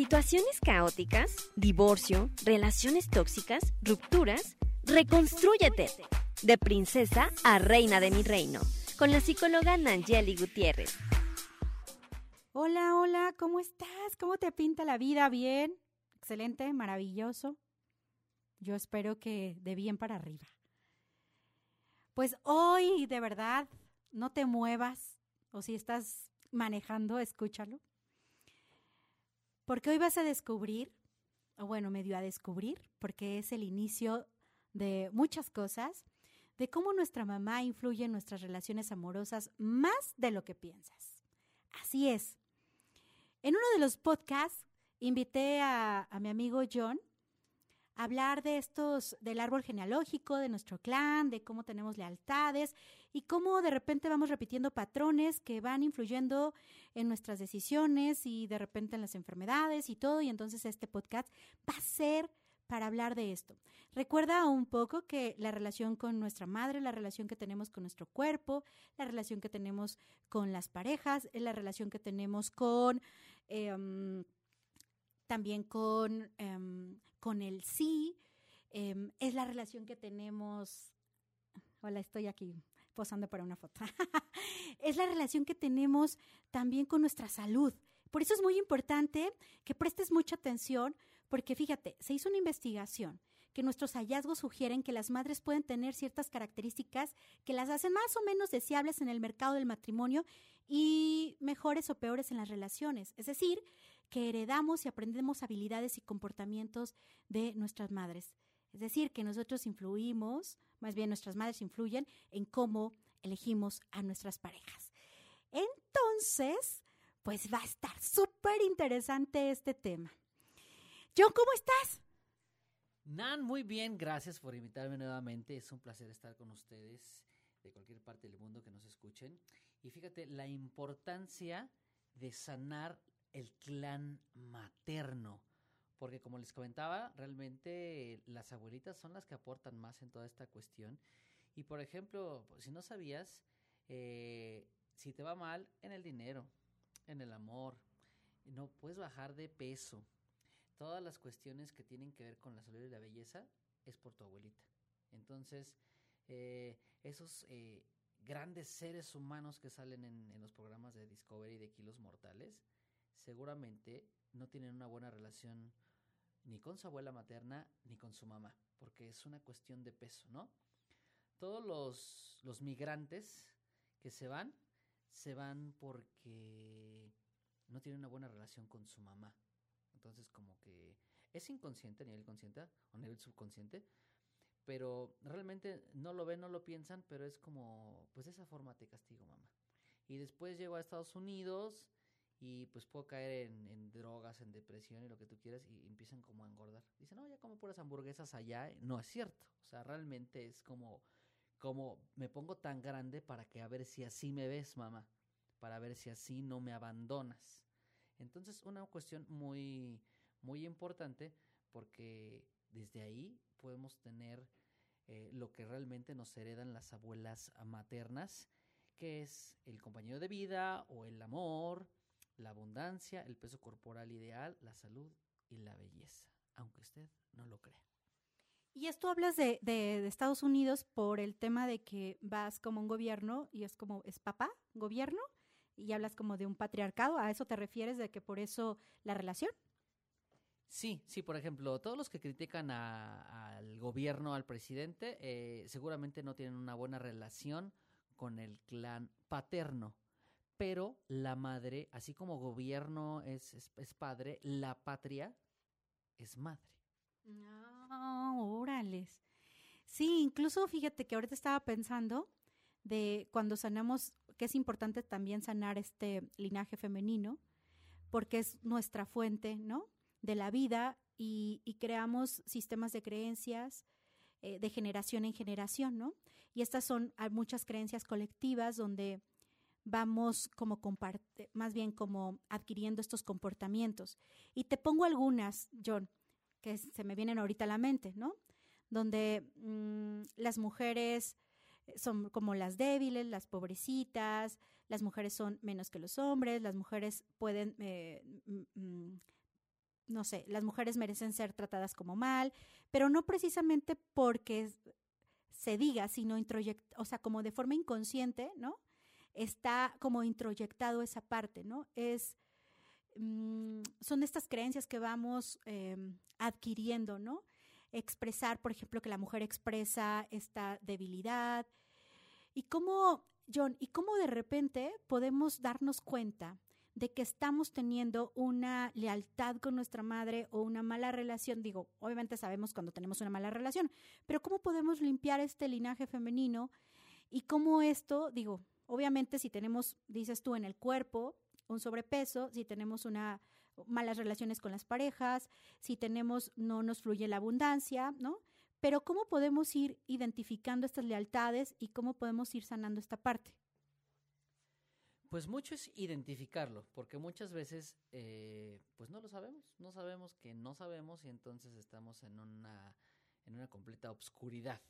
situaciones caóticas, divorcio, relaciones tóxicas, rupturas, reconstrúyete. De princesa a reina de mi reino, con la psicóloga Nangeli Gutiérrez. Hola, hola, ¿cómo estás? ¿Cómo te pinta la vida? ¿Bien? Excelente, maravilloso. Yo espero que de bien para arriba. Pues hoy, de verdad, no te muevas, o si estás manejando, escúchalo. Porque hoy vas a descubrir, o bueno, medio a descubrir, porque es el inicio de muchas cosas, de cómo nuestra mamá influye en nuestras relaciones amorosas más de lo que piensas. Así es. En uno de los podcasts invité a, a mi amigo John hablar de estos, del árbol genealógico, de nuestro clan, de cómo tenemos lealtades y cómo de repente vamos repitiendo patrones que van influyendo en nuestras decisiones y de repente en las enfermedades y todo. Y entonces este podcast va a ser para hablar de esto. Recuerda un poco que la relación con nuestra madre, la relación que tenemos con nuestro cuerpo, la relación que tenemos con las parejas, la relación que tenemos con... Em, también con, em, con el sí, em, es la relación que tenemos, hola, estoy aquí posando para una foto, es la relación que tenemos también con nuestra salud. Por eso es muy importante que prestes mucha atención, porque fíjate, se hizo una investigación que nuestros hallazgos sugieren que las madres pueden tener ciertas características que las hacen más o menos deseables en el mercado del matrimonio y mejores o peores en las relaciones. Es decir, que heredamos y aprendemos habilidades y comportamientos de nuestras madres. Es decir, que nosotros influimos, más bien nuestras madres influyen en cómo elegimos a nuestras parejas. Entonces, pues va a estar súper interesante este tema. John, ¿cómo estás? Nan, muy bien, gracias por invitarme nuevamente. Es un placer estar con ustedes de cualquier parte del mundo que nos escuchen. Y fíjate la importancia de sanar el clan materno. Porque como les comentaba, realmente las abuelitas son las que aportan más en toda esta cuestión. Y por ejemplo, si no sabías, eh, si te va mal en el dinero, en el amor, no puedes bajar de peso. Todas las cuestiones que tienen que ver con la salud y la belleza es por tu abuelita. Entonces, eh, esos eh, grandes seres humanos que salen en, en, los programas de Discovery de Kilos Mortales, seguramente no tienen una buena relación ni con su abuela materna ni con su mamá, porque es una cuestión de peso, ¿no? Todos los, los migrantes que se van, se van porque no tienen una buena relación con su mamá. Entonces, como que es inconsciente a nivel consciente o a nivel subconsciente, pero realmente no lo ven, no lo piensan, pero es como, pues de esa forma te castigo, mamá. Y después llego a Estados Unidos y pues puedo caer en, drogas, en depresión y lo que tú quieras y empiezan como a engordar. Dicen, no, ya como puras hamburguesas allá. No es cierto. O sea, realmente es como, como me pongo tan grande para que a ver si así me ves, mamá. Para ver si así no me abandonas. Entonces, una cuestión muy, muy importante porque desde ahí podemos tener eh, lo que realmente nos heredan las abuelas maternas, que es el compañero de vida o el amor, la abundancia, el peso corporal ideal, la salud y la belleza, aunque usted no lo crea. Y esto hablas de, de, de, Estados Unidos por el tema de que vas como un gobierno y es como, es papá, gobierno, y hablas como de un patriarcado. ¿A eso te refieres de que por eso la relación? Sí, sí, por ejemplo, todos los que critican a, al gobierno, al presidente, eh, seguramente no tienen una buena relación con el clan paterno pero la madre, así como gobierno es, es, padre, la patria es madre. No, órales. Sí, incluso fíjate que ahorita estaba pensando de cuando sanamos, que es importante también sanar este linaje femenino, porque es nuestra fuente, ¿no? De la vida y, y creamos sistemas de creencias eh, de generación en generación, ¿no? Y estas son hay muchas creencias colectivas donde vamos como más bien como adquiriendo estos comportamientos. Y te pongo algunas, John, que se me vienen ahorita a la mente, ¿no? Donde mmm, las mujeres son como las débiles, las pobrecitas, las mujeres son menos que los hombres, las mujeres pueden, eh, no sé, las mujeres merecen ser tratadas como mal, pero no precisamente porque se diga, sino o sea, como de forma inconsciente, ¿no? Está como introyectado esa parte, ¿no? Es, mm, son estas creencias que vamos em, adquiriendo, ¿no? Expresar, por ejemplo, que la mujer expresa esta debilidad. Y cómo, John, y cómo de repente podemos darnos cuenta de que estamos teniendo una lealtad con nuestra madre o una mala relación. Digo, obviamente sabemos cuando tenemos una mala relación, pero ¿cómo podemos limpiar este linaje femenino? Y cómo esto, digo, obviamente si tenemos, dices tú, en el cuerpo un sobrepeso, si tenemos una malas relaciones con las parejas, si tenemos no nos fluye la abundancia, ¿no? Pero ¿cómo podemos ir identificando estas lealtades y cómo podemos ir sanando esta parte? Pues mucho es identificarlo, porque muchas veces eh, pues no lo sabemos, no sabemos que no sabemos y entonces estamos en una, en una completa obscuridad.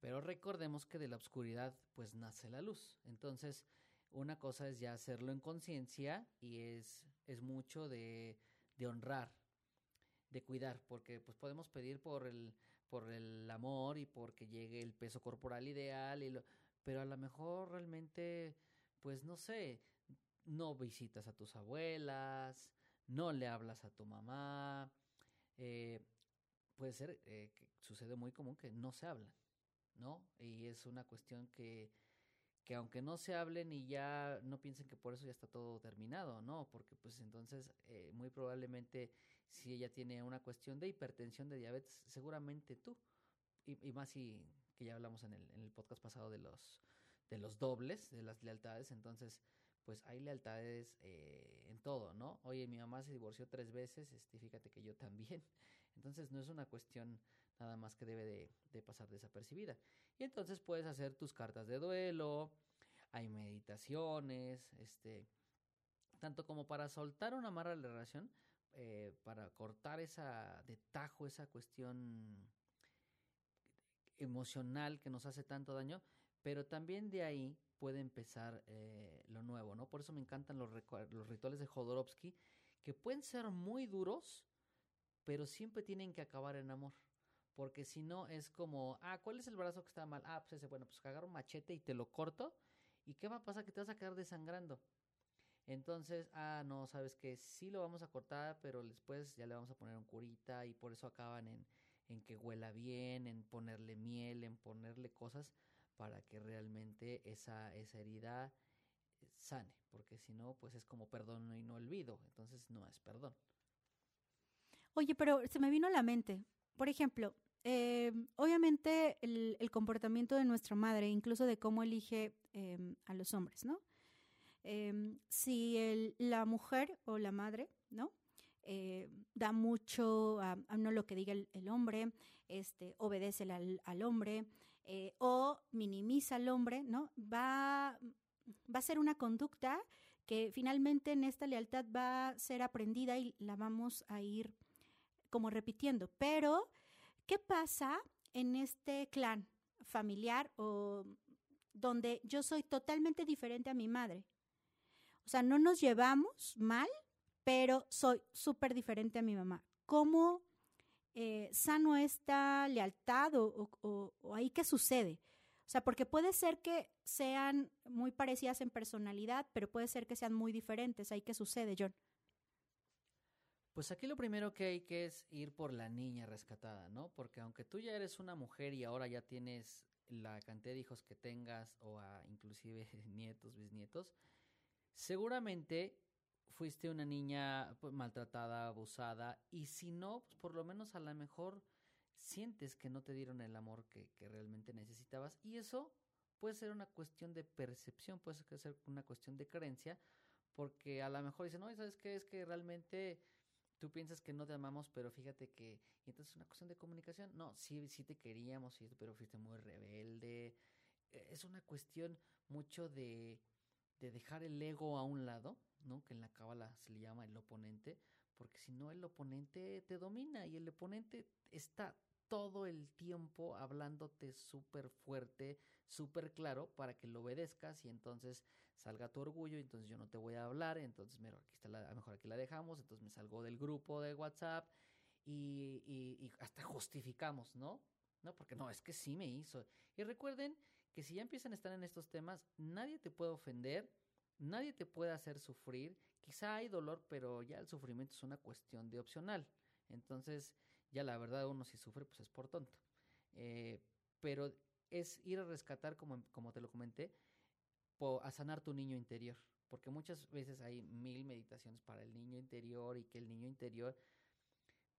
Pero recordemos que de la obscuridad pues nace la luz. Entonces, una cosa es ya hacerlo en conciencia y es, es mucho de, de, honrar, de cuidar, porque pues podemos pedir por el, por el amor y porque llegue el peso corporal ideal, y lo, pero a lo mejor realmente pues no sé, no visitas a tus abuelas, no le hablas a tu mamá, eh, puede ser eh, que sucede muy común que no se hablan, ¿no? Y es una cuestión que, que aunque no se hablen y ya no piensen que por eso ya está todo terminado, ¿no? Porque pues entonces eh, muy probablemente si ella tiene una cuestión de hipertensión, de diabetes, seguramente tú, y, más si que ya hablamos en el, en el podcast pasado de los de los dobles de las lealtades, entonces pues hay lealtades eh, en todo, ¿no? Oye, mi mamá se divorció tres veces, este, fíjate que yo también. Entonces no es una cuestión nada más que debe de, pasar desapercibida. Y entonces puedes hacer tus cartas de duelo, hay meditaciones, este, tanto como para soltar una mala relación, eh, para cortar esa de tajo, esa cuestión emocional que nos hace tanto daño, pero también de ahí puede empezar eh, lo nuevo, ¿no? Por eso me encantan los, los rituales de Jodorowsky, que pueden ser muy duros, pero siempre tienen que acabar en amor. Porque si no es como, ah, ¿cuál es el brazo que está mal? Ah, pues ese, bueno, pues agarro un machete y te lo corto. ¿Y qué va a pasar? Que te vas a quedar desangrando. Entonces, ah, no, sabes que sí lo vamos a cortar, pero después ya le vamos a poner un curita y por eso acaban en, en que huela bien, en ponerle miel, en ponerle cosas para que realmente esa, esa herida sane, porque si no, pues es como perdón y no olvido, entonces no es perdón. Oye, pero se me vino a la mente, por ejemplo, eh, obviamente el, comportamiento de nuestra madre, incluso de cómo elige em, a los hombres, ¿no? Em, si la mujer o la madre, ¿no? Eh, da mucho a, no lo que diga el, hombre, este, obedece al, al hombre, eh, o minimiza al hombre, ¿no? Va, va a ser una conducta que finalmente en esta lealtad va a ser aprendida y la vamos a ir como repitiendo. Pero, ¿qué pasa en este clan familiar o donde yo soy totalmente diferente a mi madre? O sea, no nos llevamos mal, pero soy súper diferente a mi mamá. ¿Cómo eh, sano esta lealtad o, ahí qué sucede? O sea, porque puede ser que sean muy parecidas en personalidad, pero puede ser que sean muy diferentes. ¿Ahí qué sucede, John? Pues aquí lo primero que hay que es ir por la niña rescatada, ¿no? Porque aunque tú ya eres una mujer y ahora ya tienes la cantidad de hijos que tengas o inclusive nietos, bisnietos, seguramente fuiste una niña pues, maltratada, abusada, y si no, pues por lo menos a lo mejor sientes que no te dieron el amor que, que realmente necesitabas, y eso puede ser una cuestión de percepción, puede ser una cuestión de creencia, porque a lo mejor dicen, no, ¿sabes qué? Es que realmente tú piensas que no te amamos, pero fíjate que, y entonces es una cuestión de comunicación, no, sí, sí te queríamos, sí, pero fuiste muy rebelde, e, es una cuestión mucho de, de dejar el ego a un lado ¿no? Que en la cábala se le llama el oponente, porque si no el oponente te domina y el oponente está todo el tiempo hablándote súper fuerte, súper claro para que lo obedezcas y entonces salga tu orgullo, entonces yo no te voy a hablar, entonces aquí, está la, mejor aquí la dejamos, entonces me salgo del grupo de WhatsApp y, y hasta justificamos, ¿no? No, porque no, es que sí me hizo. Y recuerden que si ya empiezan a estar en estos temas, nadie te puede ofender, nadie te puede hacer sufrir. Quizá hay dolor, pero ya el sufrimiento es una cuestión de opcional. Entonces, ya la verdad, uno si sufre, pues es por tonto. Eh, pero es ir a rescatar, como, como te lo comenté, a sanar tu niño interior. Porque muchas veces hay mil meditaciones para el niño interior y que el niño interior,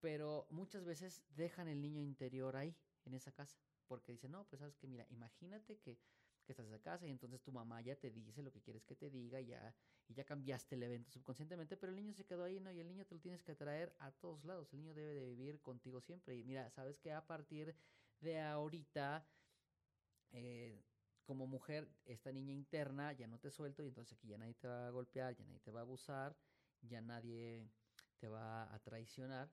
pero muchas veces dejan el niño interior ahí, en esa casa. Porque dicen, no, pues sabes que, mira, imagínate que, que estás en esa casa y entonces tu mamá ya te dice lo que quieres que te diga y ya, y ya cambiaste el evento subconscientemente, pero el niño se quedó ahí, ¿no? Y el niño te lo tienes que traer a todos lados. El niño debe de vivir contigo siempre. Y mira, sabes que a partir de ahorita, eh, como mujer, esta niña interna ya no te suelto y entonces aquí ya nadie te va a golpear, ya nadie te va a abusar, ya nadie te va a traicionar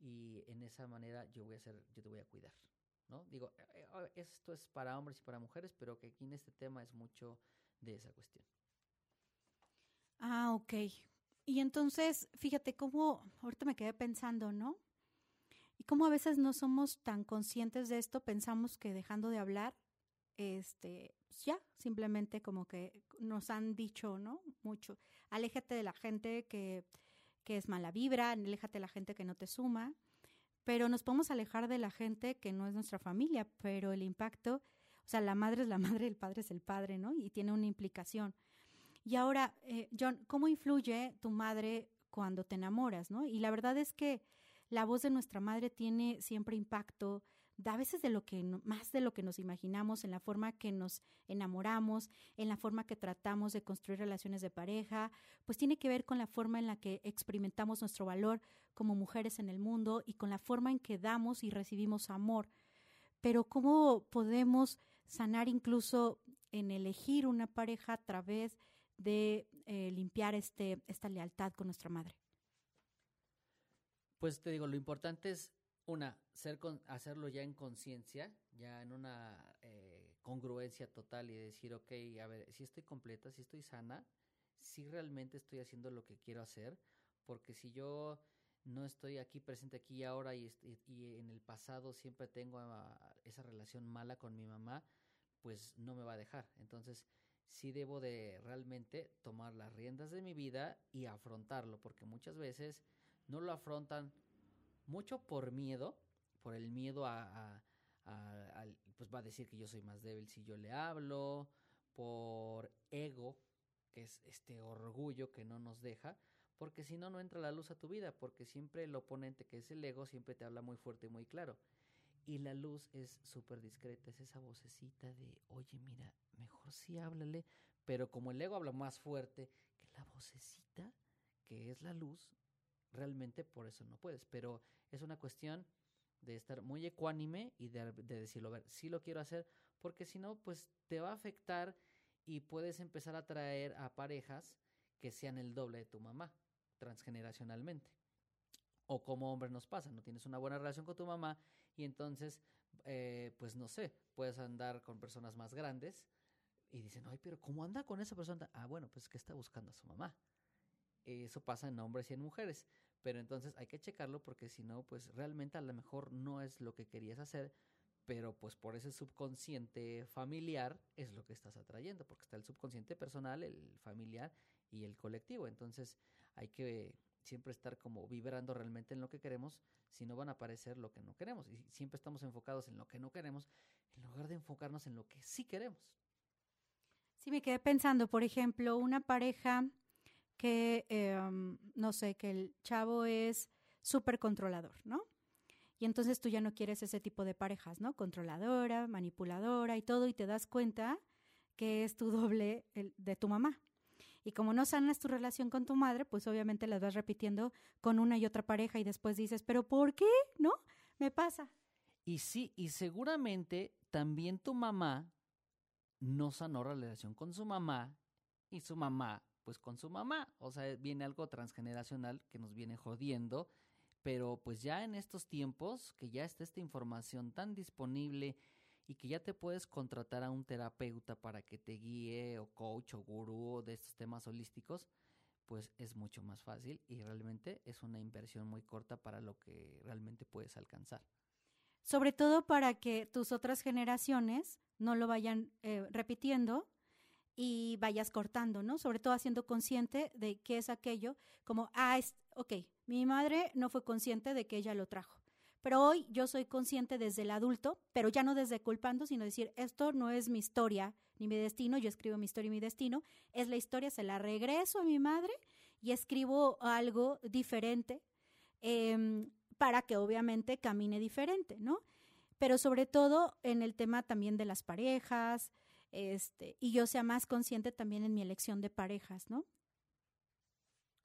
y en esa manera yo voy a ser, yo te voy a cuidar. ¿no? Digo, eh, eh, esto es para hombres y para mujeres, pero que aquí en este tema es mucho de esa cuestión. Ah, ok. Y entonces, fíjate cómo, ahorita me quedé pensando, ¿no? Y cómo a veces no somos tan conscientes de esto, pensamos que dejando de hablar, este, pues ya, simplemente como que nos han dicho, ¿no? Mucho, aléjate de la gente que, que es mala vibra, aléjate de la gente que no te suma pero nos podemos alejar de la gente que no es nuestra familia, pero el impacto, o sea, la madre es la madre, el padre es el padre, ¿no? Y tiene una implicación. Y ahora, eh, John, ¿cómo influye tu madre cuando te enamoras, ¿no? Y la verdad es que la voz de nuestra madre tiene siempre impacto, a veces de lo que más de lo que nos imaginamos en la forma que nos enamoramos, en la forma que tratamos de construir relaciones de pareja, pues tiene que ver con la forma en la que experimentamos nuestro valor como mujeres en el mundo y con la forma en que damos y recibimos amor. Pero cómo podemos sanar incluso en elegir una pareja a través de eh, limpiar este, esta lealtad con nuestra madre. Pues te digo, lo importante es una, ser con, hacerlo ya en conciencia, ya en una eh, congruencia total y decir, ok, a ver, si estoy completa, si estoy sana, si realmente estoy haciendo lo que quiero hacer, porque si yo no estoy aquí presente aquí y ahora y, y, en el pasado siempre tengo esa relación mala con mi mamá, pues no me va a dejar. Entonces, sí debo de realmente tomar las riendas de mi vida y afrontarlo, porque muchas veces no lo afrontan mucho por miedo, por el miedo a, pues va a decir que yo soy más débil si yo le hablo, por ego, que es este orgullo que no nos deja, porque si no, no entra la luz a tu vida, porque siempre el oponente, que es el ego, siempre te habla muy fuerte y muy claro. Y la luz es súper discreta, es esa vocecita de, oye, mira, mejor sí háblale, pero como el ego habla más fuerte que la vocecita, que es la luz, realmente por eso no puedes. Pero es una cuestión de estar muy ecuánime y de, decirlo, a ver, sí lo quiero hacer, porque si no, pues te va a afectar y puedes empezar a traer a parejas que sean el doble de tu mamá, transgeneracionalmente. O como hombre nos pasa, no tienes una buena relación con tu mamá y entonces, eh, pues no sé, puedes andar con personas más grandes y dicen, ay, pero ¿cómo anda con esa persona? Ah, bueno, pues que está buscando a su mamá. Eso pasa en hombres y en mujeres. Pero entonces hay que checarlo porque si no, pues realmente a lo mejor no es lo que querías hacer, pero pues por ese subconsciente familiar es lo que estás atrayendo, porque está el subconsciente personal, el familiar y el colectivo. Entonces hay que siempre estar como vibrando realmente en lo que queremos, si no van a aparecer lo que no queremos. Y siempre estamos enfocados en lo que no queremos, en lugar de enfocarnos en lo que sí queremos. Sí, me quedé pensando, por ejemplo, una pareja que, em, no sé, que el chavo es súper controlador, ¿no? Y entonces tú ya no quieres ese tipo de parejas, ¿no? Controladora, manipuladora y todo, y te das cuenta que es tu doble el, de tu mamá. Y como no sanas tu relación con tu madre, pues obviamente las vas repitiendo con una y otra pareja y después dices, pero ¿por qué? ¿No? Me pasa. Y sí, y seguramente también tu mamá no sanó la relación con su mamá y su mamá pues con su mamá. O sea, viene algo transgeneracional que nos viene jodiendo. Pero pues ya en estos tiempos, que ya está esta información tan disponible y que ya te puedes contratar a un terapeuta para que te guíe o coach o gurú de estos temas holísticos, pues es mucho más fácil y realmente es una inversión muy corta para lo que realmente puedes alcanzar. Sobre todo para que tus otras generaciones no lo vayan eh, repitiendo y vayas cortando, ¿no? Sobre todo haciendo consciente de qué es aquello, como, ah, es, ok, mi madre no fue consciente de que ella lo trajo. Pero hoy yo soy consciente desde el adulto, pero ya no desde culpando, sino decir, esto no es mi historia ni mi destino, yo escribo mi historia y mi destino, es la historia, se la regreso a mi madre y escribo algo diferente em, para que obviamente camine diferente, ¿no? Pero sobre todo en el tema también de las parejas, este, y yo sea más consciente también en mi elección de parejas, ¿no?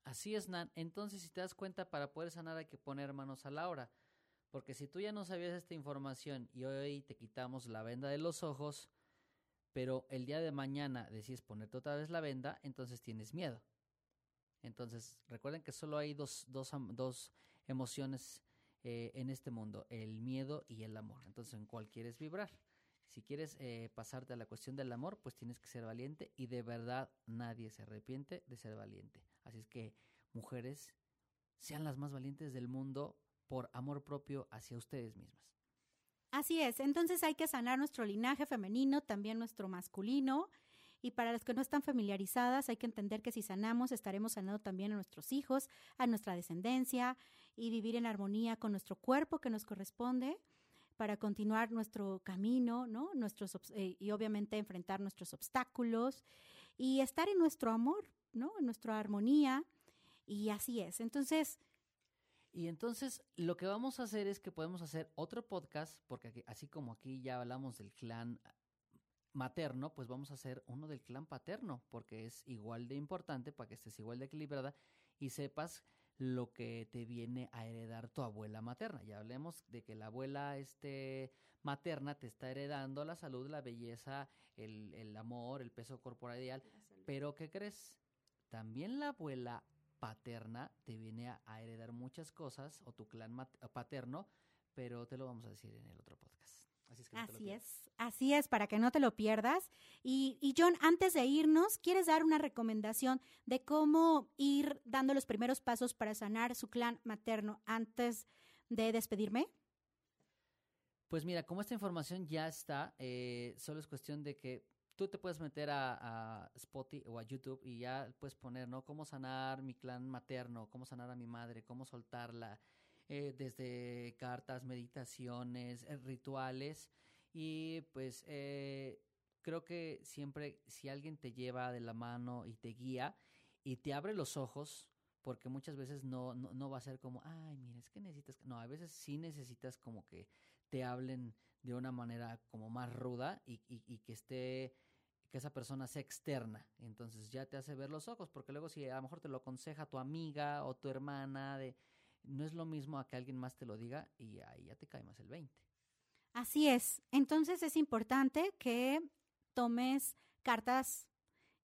Así es, Nan. Entonces, si te das cuenta, para poder sanar hay que poner manos a la obra. Porque si tú ya no sabías esta información y hoy te quitamos la venda de los ojos, pero el día de mañana decides ponerte otra vez la venda, entonces tienes miedo. Entonces, recuerden que solo hay dos, dos, dos emociones eh, en este mundo, el miedo y el amor. Entonces, ¿en cuál quieres vibrar? Si quieres eh, pasarte a la cuestión del amor, pues tienes que ser valiente y de verdad nadie se arrepiente de ser valiente. Así es que, mujeres, sean las más valientes del mundo por amor propio hacia ustedes mismas. Así es, entonces hay que sanar nuestro linaje femenino, también nuestro masculino. Y para las que no están familiarizadas, hay que entender que si sanamos, estaremos sanando también a nuestros hijos, a nuestra descendencia y vivir en armonía con nuestro cuerpo que nos corresponde para continuar nuestro camino, ¿no? Nuestros, eh, y obviamente enfrentar nuestros obstáculos y estar en nuestro amor, ¿no? En nuestra armonía. Y así es. Entonces, y entonces lo que vamos a hacer es que podemos hacer otro podcast, porque así como aquí ya hablamos del clan materno, pues vamos a hacer uno del clan paterno, porque es igual de importante para que estés igual de equilibrada y sepas lo que te viene a heredar tu abuela materna. Ya hablemos de que la abuela este, materna te está heredando la salud, la belleza, el, el amor, el peso corporal ideal. Pero ¿qué crees? También la abuela paterna te viene a, heredar muchas cosas, o tu clan paterno, pero te lo vamos a decir en el otro podcast. Así es, así, es así es, para que no te lo pierdas. Y, y, John, antes de irnos, ¿quieres dar una recomendación de cómo ir dando los primeros pasos para sanar su clan materno antes de despedirme? Pues mira, como esta información ya está, eh, solo es cuestión de que tú te puedes meter a, Spotify o a YouTube y ya puedes poner, ¿no? Cómo sanar mi clan materno, cómo sanar a mi madre, cómo soltarla, eh, desde cartas, meditaciones, eh, rituales. Y pues eh, creo que siempre si alguien te lleva de la mano y te guía y te abre los ojos, porque muchas veces no, no, va a ser como, ay, mira, es que necesitas, no, a veces sí necesitas como que te hablen de una manera como más ruda y, y que esté que esa persona sea externa. Entonces ya te hace ver los ojos, porque luego si a lo mejor te lo aconseja tu amiga o tu hermana, de, no es lo mismo a que alguien más te lo diga y ahí ya te cae más el 20. Así es. Entonces es importante que tomes cartas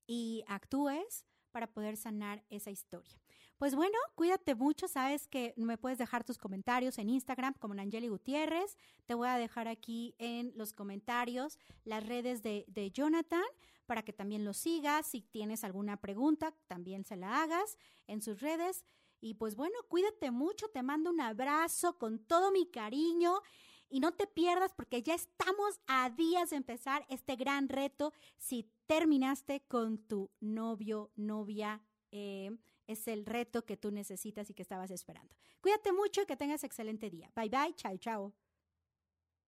y actúes para poder sanar esa historia. Pues bueno, cuídate mucho. Sabes que me puedes dejar tus comentarios en Instagram como Nangeli Gutiérrez. Te voy a dejar aquí en los comentarios las redes de, de Jonathan para que también lo sigas. Si tienes alguna pregunta, también se la hagas en sus redes. Y pues bueno, cuídate mucho. Te mando un abrazo con todo mi cariño. Y no te pierdas porque ya estamos a días de empezar este gran reto. Si terminaste con tu novio, novia, eh, es el reto que tú necesitas y que estabas esperando. Cuídate mucho y que tengas excelente día. Bye bye, chao, chao.